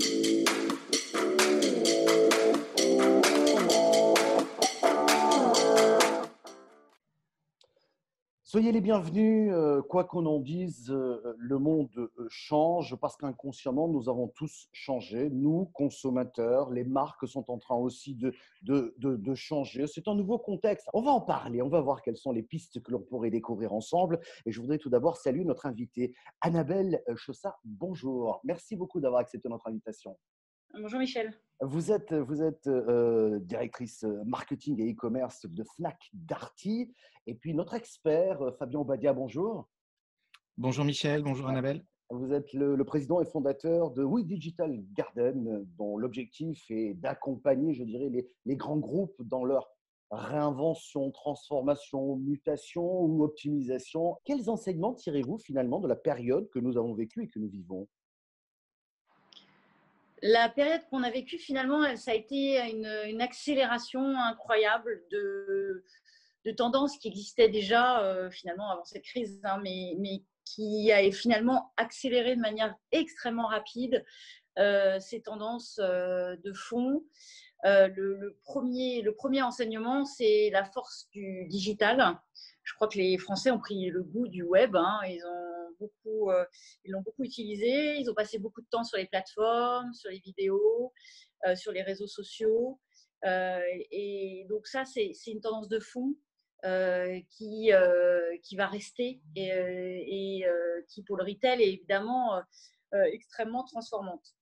thank you Soyez les bienvenus, euh, quoi qu'on en dise, euh, le monde euh, change parce qu'inconsciemment, nous avons tous changé. Nous, consommateurs, les marques sont en train aussi de, de, de, changer. C'est un nouveau contexte. On va en parler, on va voir quelles sont les pistes que l'on pourrait découvrir ensemble. Et je voudrais tout d'abord saluer notre invitée, Annabelle Chossat. Bonjour, merci beaucoup d'avoir accepté notre invitation. Bonjour Michel. Vous êtes, vous êtes euh, directrice marketing et e-commerce de Fnac Darty. Et puis notre expert, euh, Fabien Obadia, bonjour. Bonjour Michel, bonjour Annabelle. Vous êtes le, président et fondateur de We Digital Garden, dont l'objectif est d'accompagner, je dirais, les, les, grands groupes dans leur réinvention, transformation, mutation ou optimisation. Quels enseignements tirez-vous finalement de la période que nous avons vécue et que nous vivons? La période qu'on a vécue, finalement, ça a été une, accélération incroyable de, tendances qui existaient déjà, euh, finalement, avant cette crise, hein, mais, qui a finalement accéléré de manière extrêmement rapide euh, ces tendances euh, de fond. Le, premier, le premier enseignement, c'est la force du digital. Je crois que les Français ont pris le goût du web. Hein, ils ont beaucoup, euh, ils l'ont beaucoup utilisé. Ils ont passé beaucoup de temps sur les plateformes, sur les vidéos, euh, sur les réseaux sociaux. Euh, et donc ça, c'est une tendance de fond qui, qui va rester et, qui, pour le retail, est évidemment extrêmement transformante.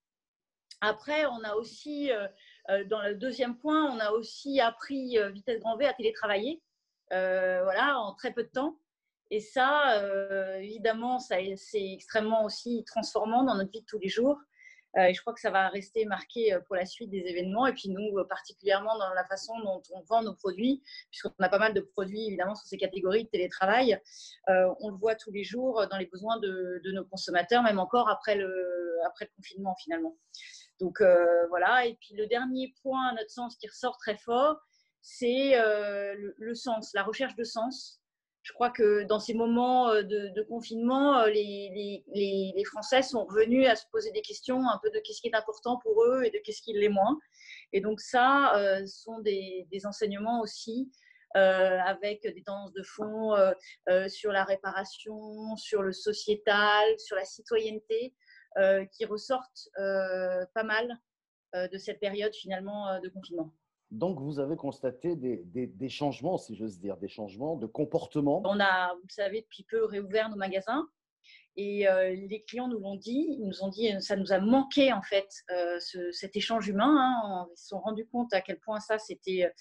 Après, on a aussi, dans le deuxième point, on a aussi appris vitesse grand V à télétravailler, voilà, en très peu de temps. Et ça, euh, évidemment, c'est extrêmement aussi transformant dans notre vie de tous les jours. Euh, et je crois que ça va rester marqué euh, pour la suite des événements. Et puis nous, particulièrement dans la façon dont on vend nos produits, puisqu'on a pas mal de produits évidemment sur ces catégories de télétravail. on le voit tous les jours dans les besoins de, nos consommateurs, même encore après le, après le confinement finalement. Donc voilà. Et puis le dernier point, à notre sens, qui ressort très fort, c'est le, sens, la recherche de sens je crois que dans ces moments euh, de, confinement, euh, les, Français sont revenus à se poser des questions un peu de qu'est-ce qui est important pour eux et de qu'est-ce qui l'est moins. Et donc ça, euh, sont des, enseignements aussi avec des tendances de fond sur la réparation, sur le sociétal, sur la citoyenneté, qui ressortent pas mal de cette période finalement de confinement. Donc, vous avez constaté des, changements, si j'ose dire, des changements de comportement. On a, vous savez, depuis peu réouvert nos magasins. Et euh, les clients nous l'ont dit, ils nous ont dit, ça nous a manqué en fait euh, cet échange humain. Hein. Ils se sont rendus compte à quel point ça c'était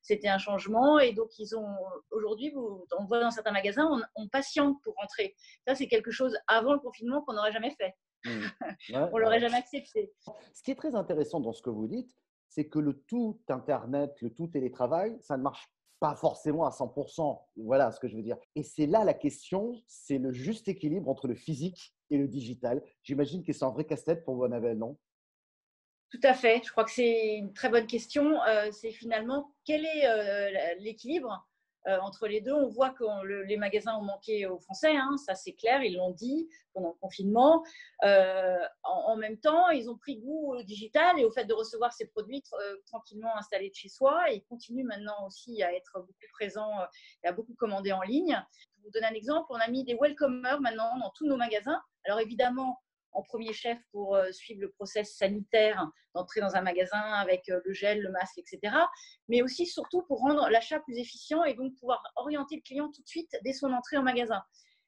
c'était un changement. Et donc ils ont aujourd'hui, on voit dans certains magasins, on, patiente pour rentrer. Ça c'est quelque chose avant le confinement qu'on n'aurait jamais fait. Mmh. on l'aurait jamais accepté. Ce qui est très intéressant dans ce que vous dites, c'est que le tout Internet, le tout télétravail, ça ne marche pas forcément à 100%. Voilà ce que je veux dire. Et c'est là la question, c'est le juste équilibre entre le physique et le digital. J'imagine que c'est un vrai casse-tête pour vous, Annabelle, non? Tout à fait. Je crois que c'est une très bonne question. Euh, c'est finalement quel est euh, l'équilibre euh, entre les deux, on voit que les magasins ont manqué aux Français, hein, ça c'est clair, ils l'ont dit pendant le confinement. Euh, en, même temps, ils ont pris goût au digital et au fait de recevoir ces produits euh, tranquillement installés de chez soi ils continuent maintenant aussi à être beaucoup présents et à beaucoup commander en ligne. Pour vous donner un exemple, on a mis des welcomers maintenant dans tous nos magasins. Alors évidemment, en premier chef pour euh, suivre le process sanitaire d'entrer dans un magasin avec euh, le gel, le masque, etc. Mais aussi, surtout, pour rendre l'achat plus efficient et donc pouvoir orienter le client tout de suite dès son entrée en magasin.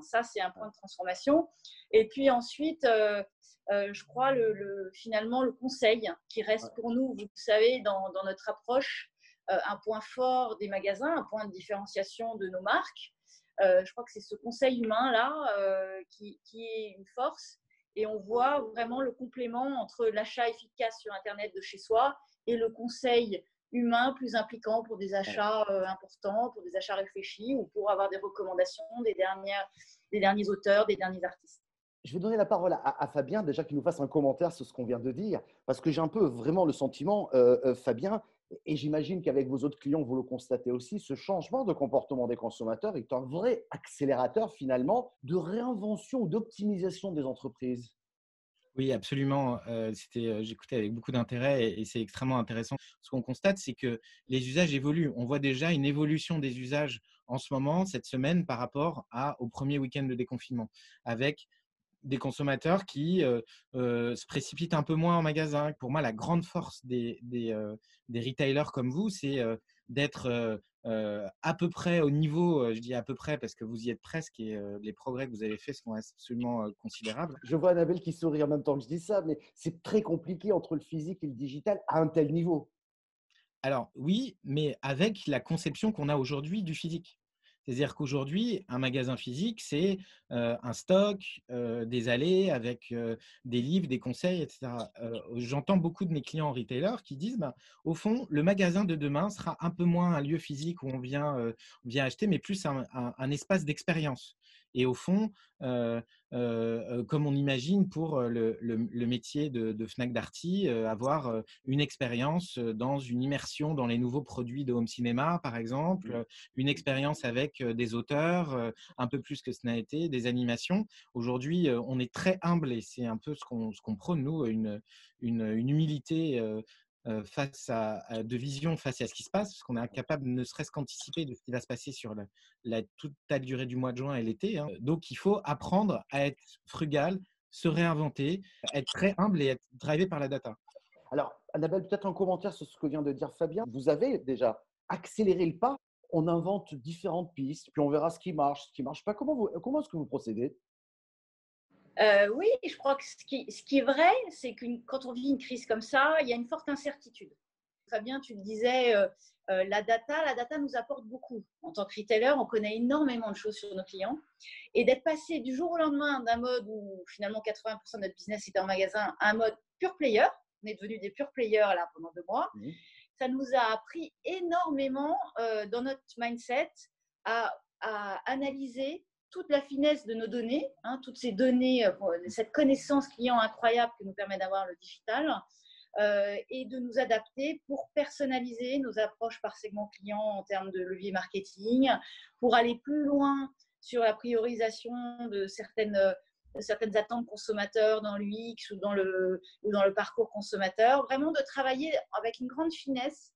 Ça, c'est un point de transformation. Et puis ensuite, euh, je crois, le, finalement, le conseil qui reste pour nous, vous savez, dans, notre approche, un point fort des magasins, un point de différenciation de nos marques. je crois que c'est ce conseil humain-là qui, qui, est une force et on voit vraiment le complément entre l'achat efficace sur Internet de chez soi et le conseil humain plus impliquant pour des achats euh, importants, pour des achats réfléchis ou pour avoir des recommandations des, dernières, des derniers auteurs, des derniers artistes. Je vais donner la parole à, Fabien, déjà qu'il nous fasse un commentaire sur ce qu'on vient de dire, parce que j'ai un peu vraiment le sentiment, euh, euh, Fabien, et j'imagine qu'avec vos autres clients, vous le constatez aussi, ce changement de comportement des consommateurs est un vrai accélérateur finalement de réinvention ou d'optimisation des entreprises. Oui, absolument. C'était, j'écoutais avec beaucoup d'intérêt et, c'est extrêmement intéressant. Ce qu'on constate, c'est que les usages évoluent. On voit déjà une évolution des usages en ce moment, cette semaine, par rapport au premier week-end de déconfinement, avec des consommateurs qui se précipitent un peu moins en magasin. Pour moi, la grande force des, des, des retailers comme vous, c'est d'être à peu près au niveau, je dis à peu près parce que vous y êtes presque et les progrès que vous avez faits sont absolument considérables. Je vois Annabelle qui sourit en même temps que je dis ça, mais c'est très compliqué entre le physique et le digital à un tel niveau. Alors oui, mais avec la conception qu'on a aujourd'hui du physique. C'est-à-dire qu'aujourd'hui, un magasin physique, c'est un stock, des allées avec des livres, des conseils, etc. J'entends beaucoup de mes clients retailers qui disent, bah, au fond, le magasin de demain sera un peu moins un lieu physique où on vient, vient acheter, mais plus un espace d'expérience. Et au fond, euh, euh, comme on imagine pour le, métier de, Fnac Darty, euh, avoir une expérience dans une immersion dans les nouveaux produits de home cinéma, par exemple, mmh. une expérience avec des auteurs, un peu plus que ce n'a été, des animations. Aujourd'hui, on est très humble et c'est un peu ce qu'on prône, nous, une, une, une humilité face à, de vision face à ce qui se passe, parce qu'on est incapable ne serait-ce qu'anticiper de ce qui va se passer sur la, toute la durée du mois de juin et l'été. Hein. Donc, il faut apprendre à être frugal, se réinventer, être très humble et être drivé par la data. Alors, Annabelle, peut-être un commentaire sur ce que vient de dire Fabien. Vous avez déjà accéléré le pas. On invente différentes pistes, puis on verra ce qui marche, ce qui ne marche pas. Comment, comment est-ce que vous procédez? Euh, oui, je crois que ce qui, ce qui est vrai, c'est que quand on vit une crise comme ça, il y a une forte incertitude. Fabien, tu le disais, euh, euh, la data, la data nous apporte beaucoup. En tant que retailer, on connaît énormément de choses sur nos clients. Et d'être passé du jour au lendemain d'un mode où finalement 80% de notre business était en magasin à un mode pure player, on est devenu des pure players là pendant deux mois, ça nous a appris énormément dans notre mindset à, à analyser toute la finesse de nos données, hein, toutes ces données, euh, cette connaissance client incroyable que nous permet d'avoir le digital, euh, et de nous adapter pour personnaliser nos approches par segment client en termes de levier marketing, pour aller plus loin sur la priorisation de certaines, certaines attentes consommateurs dans l'UX ou, dans le, ou dans le parcours consommateur. Vraiment de travailler avec une grande finesse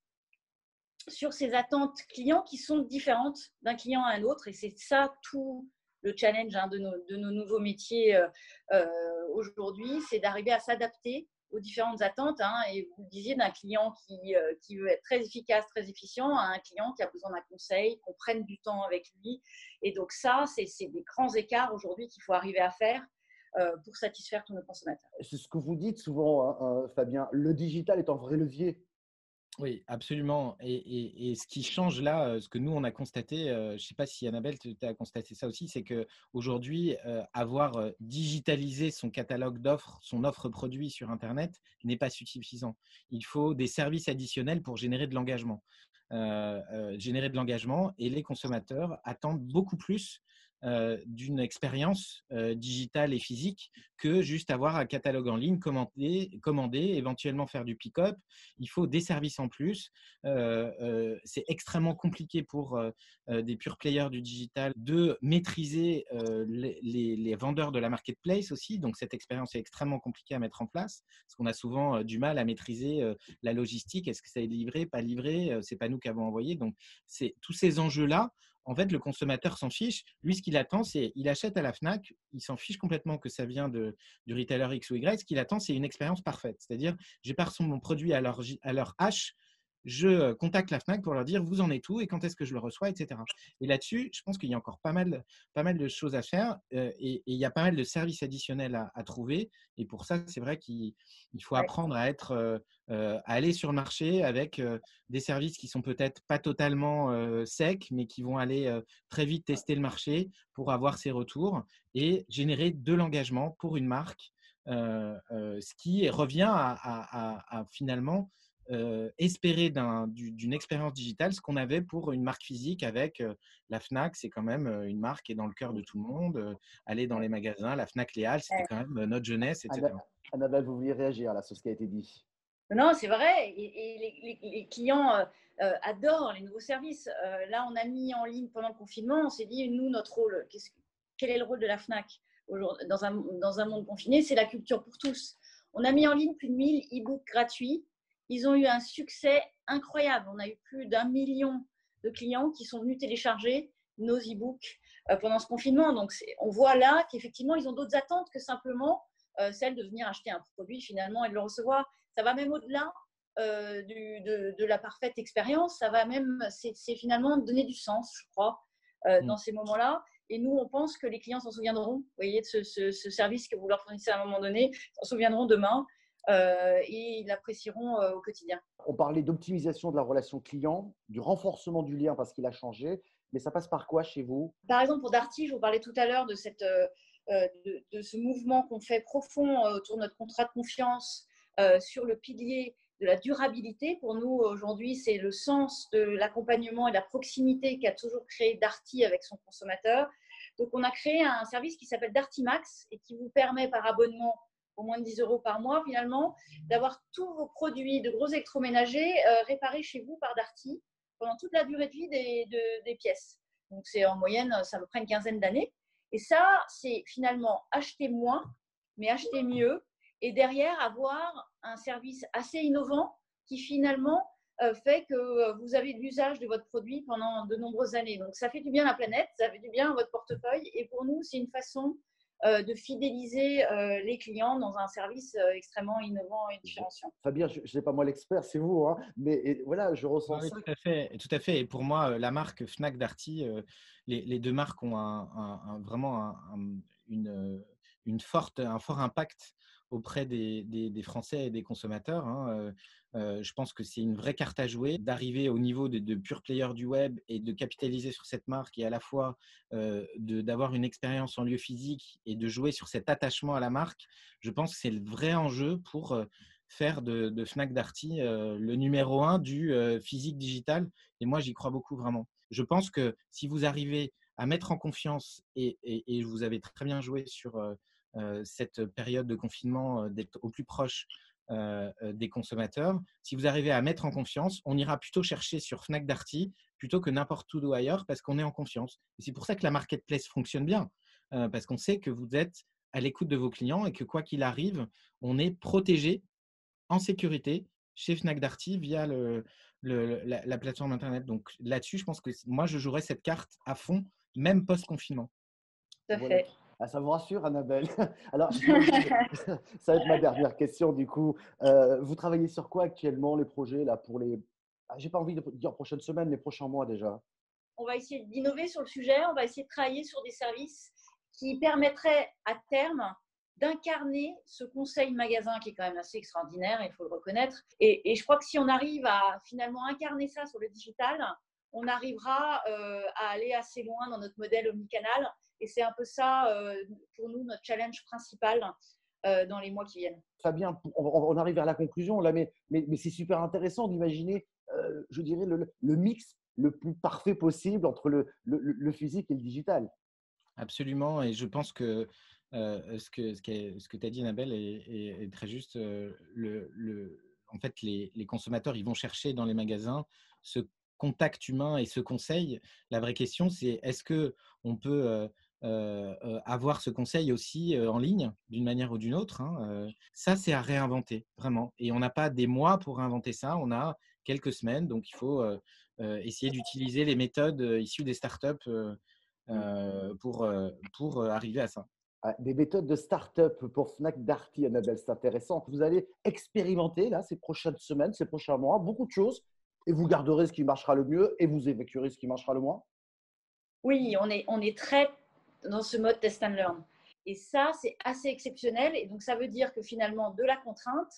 sur ces attentes clients qui sont différentes d'un client à un autre. Et c'est ça tout, le challenge hein, de, nos, nouveaux métiers euh, euh, aujourd'hui, c'est d'arriver à s'adapter aux différentes attentes. Hein, et vous le disiez, d'un client qui, euh, qui, veut être très efficace, très efficient, à un client qui a besoin d'un conseil, qu'on prenne du temps avec lui. Et donc ça, c'est des grands écarts aujourd'hui qu'il faut arriver à faire pour satisfaire tous nos consommateurs. C'est ce que vous dites souvent, hein, Fabien. Le digital est un vrai levier oui, absolument. Et, ce qui change là, ce que nous, on a constaté, je ne sais pas si Annabelle, tu constaté ça aussi, c'est qu'aujourd'hui, avoir digitalisé son catalogue d'offres, son offre produit sur Internet n'est pas suffisant. Il faut des services additionnels pour générer de l'engagement. générer de l'engagement et les consommateurs attendent beaucoup plus euh, d'une expérience euh, digitale et physique que juste avoir un catalogue en ligne, commander, commander éventuellement faire du pick-up. Il faut des services en plus. Euh, c'est extrêmement compliqué pour des pure players du digital de maîtriser les, les, vendeurs de la marketplace aussi. Donc, cette expérience est extrêmement compliquée à mettre en place parce qu'on a souvent du mal à maîtriser la logistique. Est-ce que ça est livré, pas livré? C'est pas nous qui avons envoyé. Donc, c'est tous ces enjeux-là en fait, le consommateur s'en fiche. Lui, ce qu'il attend, c'est il achète à la FNAC, il s'en fiche complètement que ça vient de, du retailer X ou Y. Ce qu'il attend, c'est une expérience parfaite. C'est-à-dire, j'ai pas mon produit à leur, à leur H, je contacte la FNAC pour leur dire vous en êtes où et quand est-ce que je le reçois, etc. Et là-dessus, je pense qu'il y a encore pas mal, pas mal de choses à faire euh, et, il y a pas mal de services additionnels à, trouver. Et pour ça, c'est vrai qu'il faut apprendre à être, euh, euh, à aller sur le marché avec des services qui sont peut-être pas totalement secs, mais qui vont aller très vite tester le marché pour avoir ses retours et générer de l'engagement pour une marque. ce qui revient à finalement euh, espérer d'une expérience digitale ce qu'on avait pour une marque physique avec euh, la FNAC, c'est quand même euh, une marque qui est dans le cœur de tout le monde. aller dans les magasins, la FNAC Léal, c'était quand même notre jeunesse, etc. Annabelle, vous vouliez réagir là, sur ce qui a été dit Non, c'est vrai. Et, les, clients adorent les nouveaux services. là, on a mis en ligne pendant le confinement, on s'est dit, nous, notre rôle, quel est le rôle de la FNAC dans un, dans un monde confiné, c'est la culture pour tous. On a mis en ligne plus de 1000 e-books gratuits. Ils ont eu un succès incroyable. On a eu plus d'un million de clients qui sont venus télécharger nos e-books euh, pendant ce confinement. Donc, on voit là qu'effectivement, ils ont d'autres attentes que simplement euh, celle de venir acheter un produit finalement et de le recevoir. Ça va même au-delà euh, de, la parfaite expérience. Ça va même, c'est finalement donner du sens, je crois, mm. dans ces moments-là. Et nous, on pense que les clients s'en souviendront, vous voyez, de ce, service que vous leur fournissez à un moment donné, s'en souviendront demain et ils l'apprécieront au quotidien. On parlait d'optimisation de la relation client, du renforcement du lien parce qu'il a changé, mais ça passe par quoi chez vous? Par exemple, pour Darty, je vous parlais tout à l'heure de, cette, de, ce mouvement qu'on fait profond autour de notre contrat de confiance sur le pilier de la durabilité. Pour nous, aujourd'hui, c'est le sens de l'accompagnement et de la proximité qu'a toujours créé Darty avec son consommateur. Donc, on a créé un service qui s'appelle Darty Max et qui vous permet par abonnement au moins de 10 euros par mois finalement, d'avoir tous vos produits de gros électroménagers euh, réparés chez vous par Darty pendant toute la durée de vie des, pièces. Donc, c'est en moyenne, ça me prend une quinzaine d'années. Et ça, c'est finalement acheter moins, mais acheter mieux et derrière avoir un service assez innovant qui finalement euh, fait que euh, vous avez de l'usage de votre produit pendant de nombreuses années. Donc ça fait du bien à la planète, ça fait du bien à votre portefeuille et pour nous c'est une façon de fidéliser les clients dans un service extrêmement innovant et différenciant. Fabien, je ne sais pas moi l'expert, c'est vous, hein, mais voilà, je ressens ça. Tout à, fait, tout à fait. Et pour moi, la marque Fnac Darty, les, deux marques ont un, vraiment une, une forte, un fort impact auprès des, Français et des consommateurs. Hein, je pense que c'est une vraie carte à jouer d'arriver au niveau de, de pure player du web et de capitaliser sur cette marque et à la fois d'avoir une expérience en lieu physique et de jouer sur cet attachement à la marque. Je pense que c'est le vrai enjeu pour faire de, Fnac Darty le numéro un du physique digital. Et moi, j'y crois beaucoup vraiment. Je pense que si vous arrivez à mettre en confiance et, et vous avez très bien joué sur cette période de confinement, d'être au plus proche des consommateurs. Si vous arrivez à mettre en confiance, on ira plutôt chercher sur Fnac Darty plutôt que n'importe où ailleurs parce qu'on est en confiance. Et c'est pour ça que la marketplace fonctionne bien, parce qu'on sait que vous êtes à l'écoute de vos clients et que quoi qu'il arrive, on est protégé en sécurité chez Fnac Darty via le, la, plateforme Internet. Donc là-dessus, je pense que moi, je jouerai cette carte à fond, même post-confinement. Tout à fait. Ah, ça vous rassure, Annabelle Alors, ça va être ma dernière question du coup. Euh, vous travaillez sur quoi actuellement, les projets là pour les ah, J'ai pas envie de dire prochaines semaines, les prochains mois déjà. On va essayer d'innover sur le sujet. On va essayer de travailler sur des services qui permettraient à terme d'incarner ce conseil magasin qui est quand même assez extraordinaire, il faut le reconnaître. Et, et, je crois que si on arrive à finalement incarner ça sur le digital, on arrivera euh, à aller assez loin dans notre modèle omnicanal. Et c'est un peu ça, euh, pour nous, notre challenge principal euh, dans les mois qui viennent. Fabien, on, arrive vers la conclusion là, mais, mais, c'est super intéressant d'imaginer, je dirais, le, mix le plus parfait possible entre le, le, physique et le digital. Absolument, et je pense que ce que, ce que tu as dit, Annabelle, est, très juste. le, en fait, les, les, consommateurs, ils vont chercher dans les magasins ce contact humain et ce conseil. La vraie question, c'est est-ce que on peut avoir ce conseil aussi en ligne, d'une manière ou d'une autre hein, Ça, c'est à réinventer, vraiment. Et on n'a pas des mois pour inventer ça, on a quelques semaines. Donc, il faut essayer d'utiliser les méthodes issues des startups mmh. pour, pour arriver à ça. Ah, des méthodes de start-up pour Fnac Darty, Annabelle, c'est intéressant. Vous allez expérimenter là ces prochaines semaines, ces prochains mois, beaucoup de choses et vous garderez ce qui marchera le mieux et vous évacuerez ce qui marchera le moins? Oui, on est, on est très dans ce mode test and learn. Et ça, c'est assez exceptionnel. Et donc, ça veut dire que finalement, de la contrainte,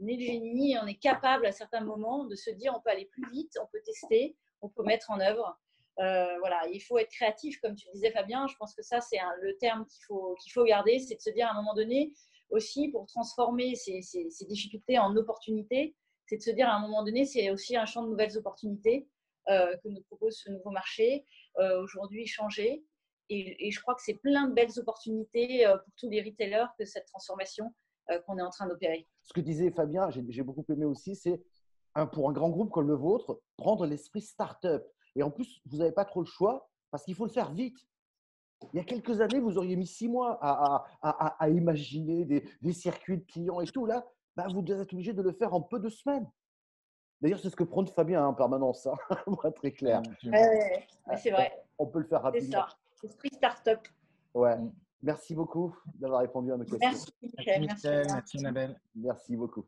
né le génie, on est capable à certains moments de se dire on peut aller plus vite, on peut tester, on peut mettre en œuvre. Euh, voilà, il faut être créatif, comme tu disais Fabien. Je pense que ça, c'est le terme qu'il faut, qu'il faut garder, c'est de se dire à un moment donné aussi pour transformer ces, difficultés en opportunités, c'est de se dire à un moment donné, c'est aussi un champ de nouvelles opportunités euh, que nous propose ce nouveau marché. Euh, aujourd'hui, changer. Et, je crois que c'est plein de belles opportunités euh, pour tous les retailers que cette transformation euh, qu'on est en train d'opérer. Ce que disait Fabien, j'ai beaucoup aimé aussi, c'est pour un grand groupe comme le vôtre, prendre l'esprit start-up. Et en plus, vous n'avez pas trop le choix parce qu'il faut le faire vite. Il y a quelques années, vous auriez mis six mois à, imaginer des, circuits de clients et tout. Là, bah, vous êtes obligé de le faire en peu de semaines. D'ailleurs, c'est ce que prône Fabien hein, en permanence, hein, très clair. C'est vrai. On peut le faire rapidement. Ça l'esprit start-up. Ouais. Merci beaucoup d'avoir répondu à nos questions. Merci, Michel. Merci, Michel. Merci beaucoup.